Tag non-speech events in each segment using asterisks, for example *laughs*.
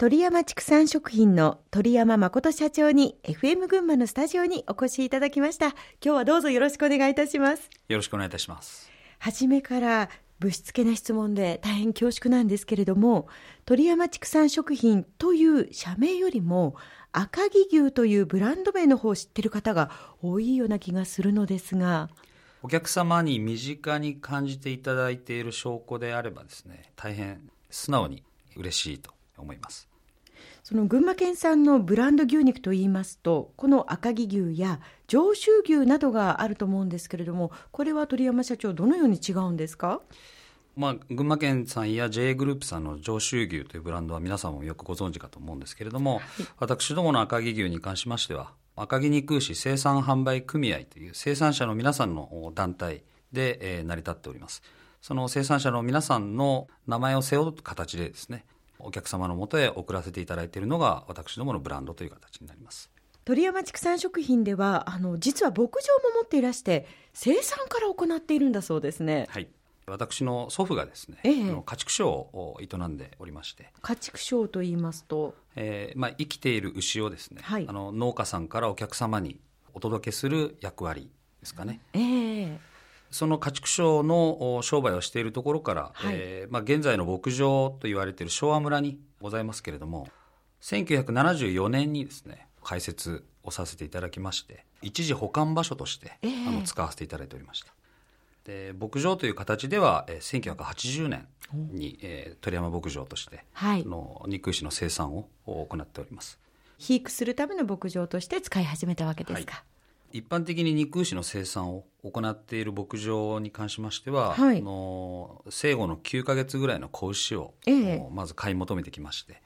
鳥山畜産食品の鳥山誠社長に FM 群馬のスタジオにお越しいただきました。今日はどうぞよろしくお願いいたします。よろしくお願いいたします。初めからぶしつけな質問で大変恐縮なんですけれども、鳥山畜産食品という社名よりも赤城牛というブランド名の方を知ってる方が多いような気がするのですが。お客様に身近に感じていただいている証拠であればですね、大変素直に嬉しいと思います。その群馬県産のブランド牛肉といいますとこの赤城牛や上州牛などがあると思うんですけれどもこれは鳥山社長どのように違うんですか？まあ、群馬県さんや J グループさんの上州牛というブランドは皆さんもよくご存知かと思うんですけれども、はい、私どもの赤城牛に関しましては赤城肉牛生産販売組合という生産者の皆さんの団体で、えー、成り立っております。その生産者の皆さんの名前を背負う形でですねお客様のもとへ送らせていただいているのが私どものブランドという形になります。鳥山畜産食品ではあの実は牧場も持っていらして生産から行っているんだそうですね。はい。私の祖父がですね、ええ、家畜商を営んでおりまして。家畜商と言いますと、えーまあ、生きている牛をですね、はい、あの農家さんからお客様にお届けする役割ですかね、ええ、その家畜商の商売をしているところから、はい、えー、まあ、現在の牧場と言われている昭和村にございますけれども1974年にですね開設をさせていただきまして一時保管場所として、えー、あの使わせていただいておりました。で牧場という形では、えー、1980年に、えー、鳥山牧場として、はい、の肉牛の生産を行っております。肥育するための牧場として使い始めたわけですか、はい一般的に肉牛の生産を行っている牧場に関しましては、はい、の生後の9か月ぐらいの子牛を、ええ、まず買い求めてきまして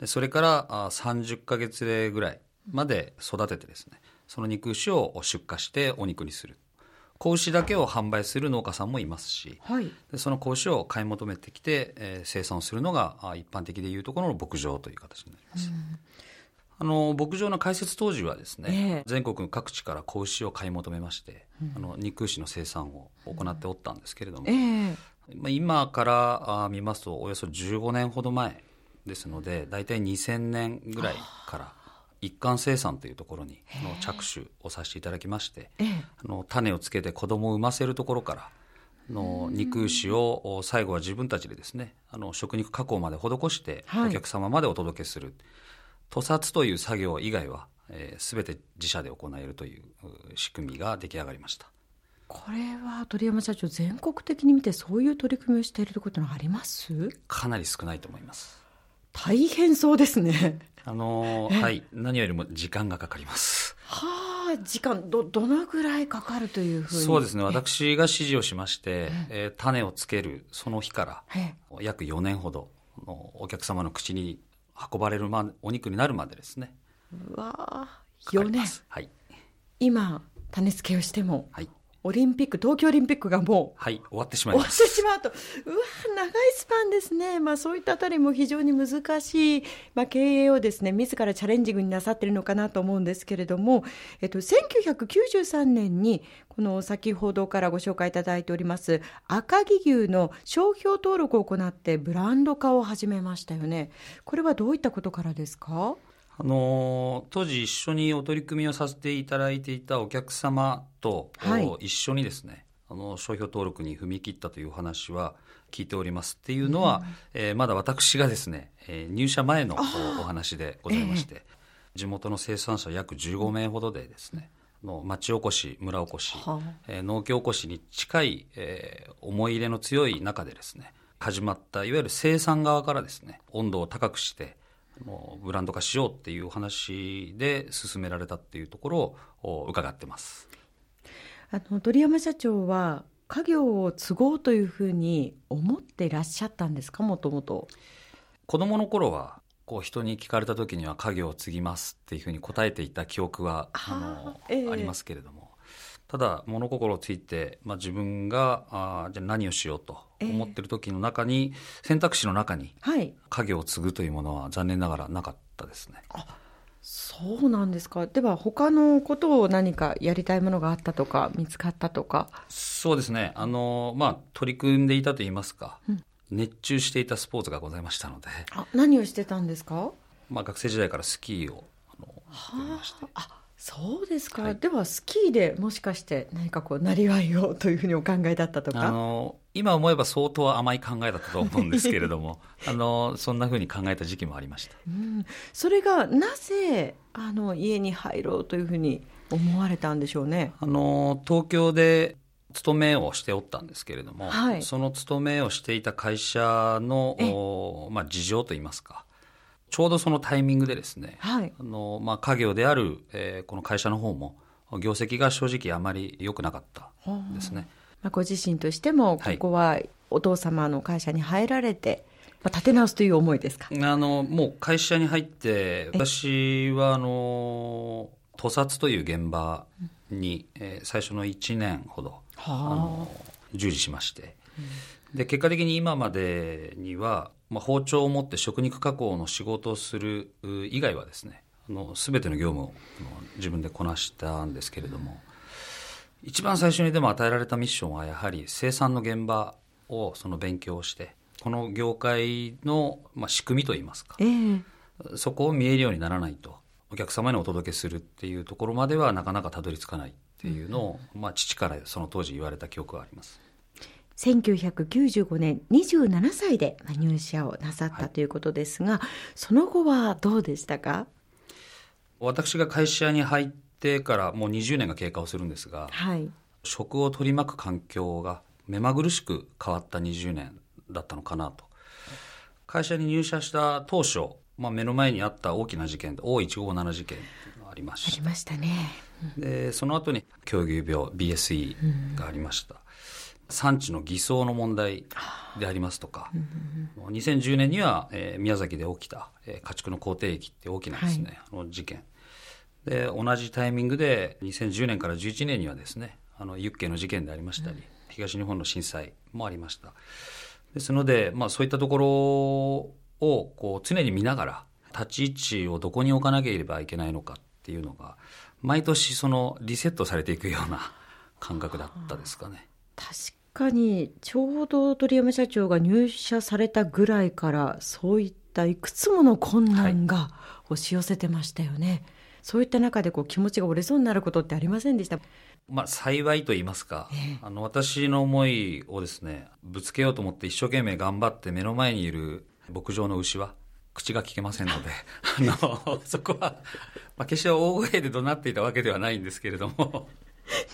でそれからあ30か月ぐらいまで育ててですねその肉牛を出荷してお肉にする。子牛だけを販売する農家さんもいますし、はい、でその子牛を買い求めてきて、えー、生産をするのが一般的でいうところの牧場という形になります。うんあの牧場の開設当時はですね、えー、全国各地から子牛を買い求めまして、うん、あの肉牛の生産を行っておったんですけれども、えー、まあ、今からあ見ますとおよそ15年ほど前ですので大体2000年ぐらいから一貫生産というところにの着手をさせていただきまして、えー、あの種をつけて子供を産ませるところからの肉牛を最後は自分たちでですねあの食肉加工まで施してお客様までお届けする。はい屠殺という作業以外は、えー、全て自社で行えるという仕組みが出来上がりました。これは鳥山社長全国的に見てそういう取り組みをしているところはあります？かなり少ないと思います。大変そうですね。あのはい。何よりも時間がかかります。はあ時間どどのぐらいかかるというふうに？そうですね。私が指示をしまして、えー、種をつけるその日から約4年ほどのお客様の口に運ばれる、ま、お肉になるまでですね。うわ4年。はい。今種付けをしても、はい、オリンピック、東京オリンピックがもう、はい、終わってしまいます。終わってしまうと、うわ、長いスパンですね。まあそういったあたりも非常に難しい、まあ経営をですね、自らチャレンジングになさっているのかなと思うんですけれども、えっと、1993年に、この先ほどからご紹介いただいております、赤城牛の商標登録を行ってブランド化を始めましたよね。これはどういったことからですか？あの当時一緒にお取り組みをさせていただいていたお客様と、はい、一緒にですねあの商標登録に踏み切ったというお話は聞いておりますっていうのは、うん、えー、まだ私がですね、えー、入社前のお話でございまして、えー、地元の生産者約15名ほどでですね、の町おこし村おこし、はあ、えー、農協おこしに近い、えー、思い入れの強い中でですね始まったいわゆる生産側からですね温度を高くしてもうブランド化しようっていうお話で進められたっていうところを伺ってます。あの鳥山社長は家業を継ごうというふうに思っていらっしゃったんですか？もともと。子供の頃はこう人に聞かれた時には家業を継ぎますっていうふうに答えていた記憶はあの、えー、ありますけれどもただ物心ついて、まあ、自分があじゃあ何をしようと思ってる時の中に、えー、選択肢の中に、はい、家業を継ぐというものは残念ながらなかったですね。あそうなんですか。では他のことを何かやりたいものがあったとか見つかったとか。そうですね。あの、まあ、取り組んでいたといいますか、うん、熱中していたスポーツがございましたので。あ何をしてたんですか、まあ、学生時代からスキーをあのやってまして。あそうですか、はい、ではスキーでもしかして何かこうなりわいをというふうにお考えだったとか？あの今思えば相当甘い考えだったと思うんですけれども *laughs* あのそんなふうに考えた時期もありました、うん、それがなぜあの家に入ろうというふうに思われたんでしょうね？あの東京で勤めをしておったんですけれども、はい、その勤めをしていた会社の、まあ、事情といいますかちょうどそのタイミングでですね、はい、あのまあ、家業である、えー、この会社の方も業績が正直あまり良くなかったですね。まあ、ご自身としてもここはお父様の会社に入られて、まあ、立て直すという思いですか？あのもう会社に入って私はあの屠殺という現場に、えー、最初の1年ほどあの従事しまして、で結果的に今までには、まあ、包丁を持って食肉加工の仕事をする以外はですねあの全ての業務を自分でこなしたんですけれども一番最初にでも与えられたミッションはやはり生産の現場をその勉強してこの業界の、まあ、仕組みといいますか、えー、そこを見えるようにならないとお客様にお届けするっていうところまではなかなかたどり着かないっていうのを、まあ、父からその当時言われた記憶があります。1995年27歳で入社をなさったということですが、はい、その後はどうでしたか？私が会社に入ってからもう20年が経過をするんですが、はい、食を取り巻く環境が目まぐるしく変わった20年だったのかなと。会社に入社した当初、まあ、目の前にあった大きな事件 O157 事件がありました。ありましたね、でその後に狂牛病 BSE がありました、産地の偽装の問題でありますとか、2010年には、えー、宮崎で起きた、えー、家畜の口蹄疫って大きなですね、はい、あの事件。で同じタイミングで2010年から11年にはですねあのユッケの事件でありましたり、うん、東日本の震災もありました。ですので、まあ、そういったところをこう常に見ながら立ち位置をどこに置かなければいけないのかっていうのが毎年そのリセットされていくような感覚だったですかね。確かにちょうど鳥山社長が入社されたぐらいからそういったいくつもの困難が押し寄せてましたよね、はい、そういった中でこう気持ちが折れそうになることってありませんでした？まあ、幸いと言いますか、えー、あの私の思いをですねぶつけようと思って一生懸命頑張って目の前にいる牧場の牛は口が聞けませんので *laughs* あのそこは、まあ、決して大声で怒鳴っていたわけではないんですけれども。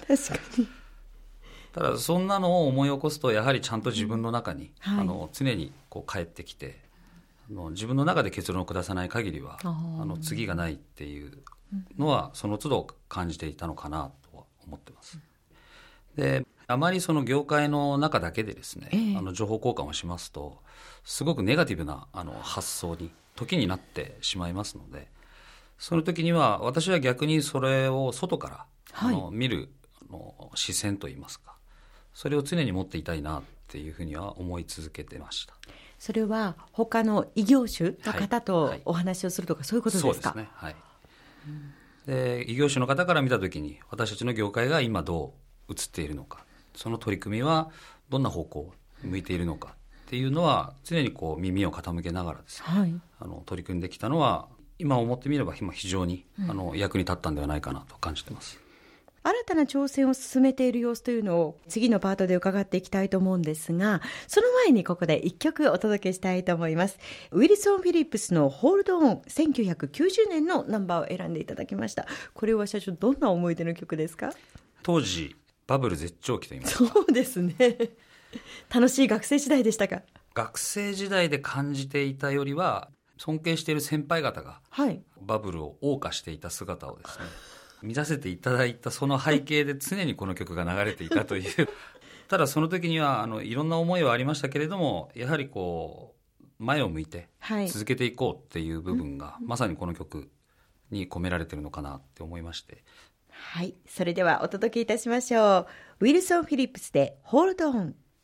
確かにただそんなのを思い起こすとやはりちゃんと自分の中に、はい、あの常にこう帰ってきてあの自分の中で結論を下さない限りはあの次がないっていうのはその都度感じていたのかなとは思ってます。であまりその業界の中だけでですね、えー、あの情報交換をしますとすごくネガティブなあの発想に時になってしまいますのでその時には私は逆にそれを外から、はい、あの見るあの視線といいますかそれを常に持っていたいなっていうふうには思い続けてました。それは他の異業種の方とお話をするとか、はい、そういうことですか？そうですね。はい、で異業種の方から見た時に私たちの業界が今どう映っているのかその取り組みはどんな方向を向いているのかっていうのは常にこう耳を傾けながらですね、はい、あの取り組んできたのは今思ってみれば非常に、あの役に立ったんではないかなと感じてます。新たな挑戦を進めている様子というのを次のパートで伺っていきたいと思うんですが、その前にここで一曲お届けしたいと思います。ウィルソン・フィリップスのホールドオン1990年のナンバーを選んでいただきました。これは社長どんな思い出の曲ですか？当時バブル絶頂期と言いますか。そうですね。*laughs* 楽しい学生時代でしたか？学生時代で感じていたよりは尊敬している先輩方が、はい、バブルを謳歌していた姿をですね見させていただいたその背景で常にこの曲が流れていたという。*laughs* ただその時にはあのいろんな思いはありましたけれどもやはりこう前を向いて続けていこうっていう部分が、はい、まさにこの曲に込められてるのかなって思いまして。はい。それではお届けいたしましょう。ウィルソン・フィリップスで「ホールドオン」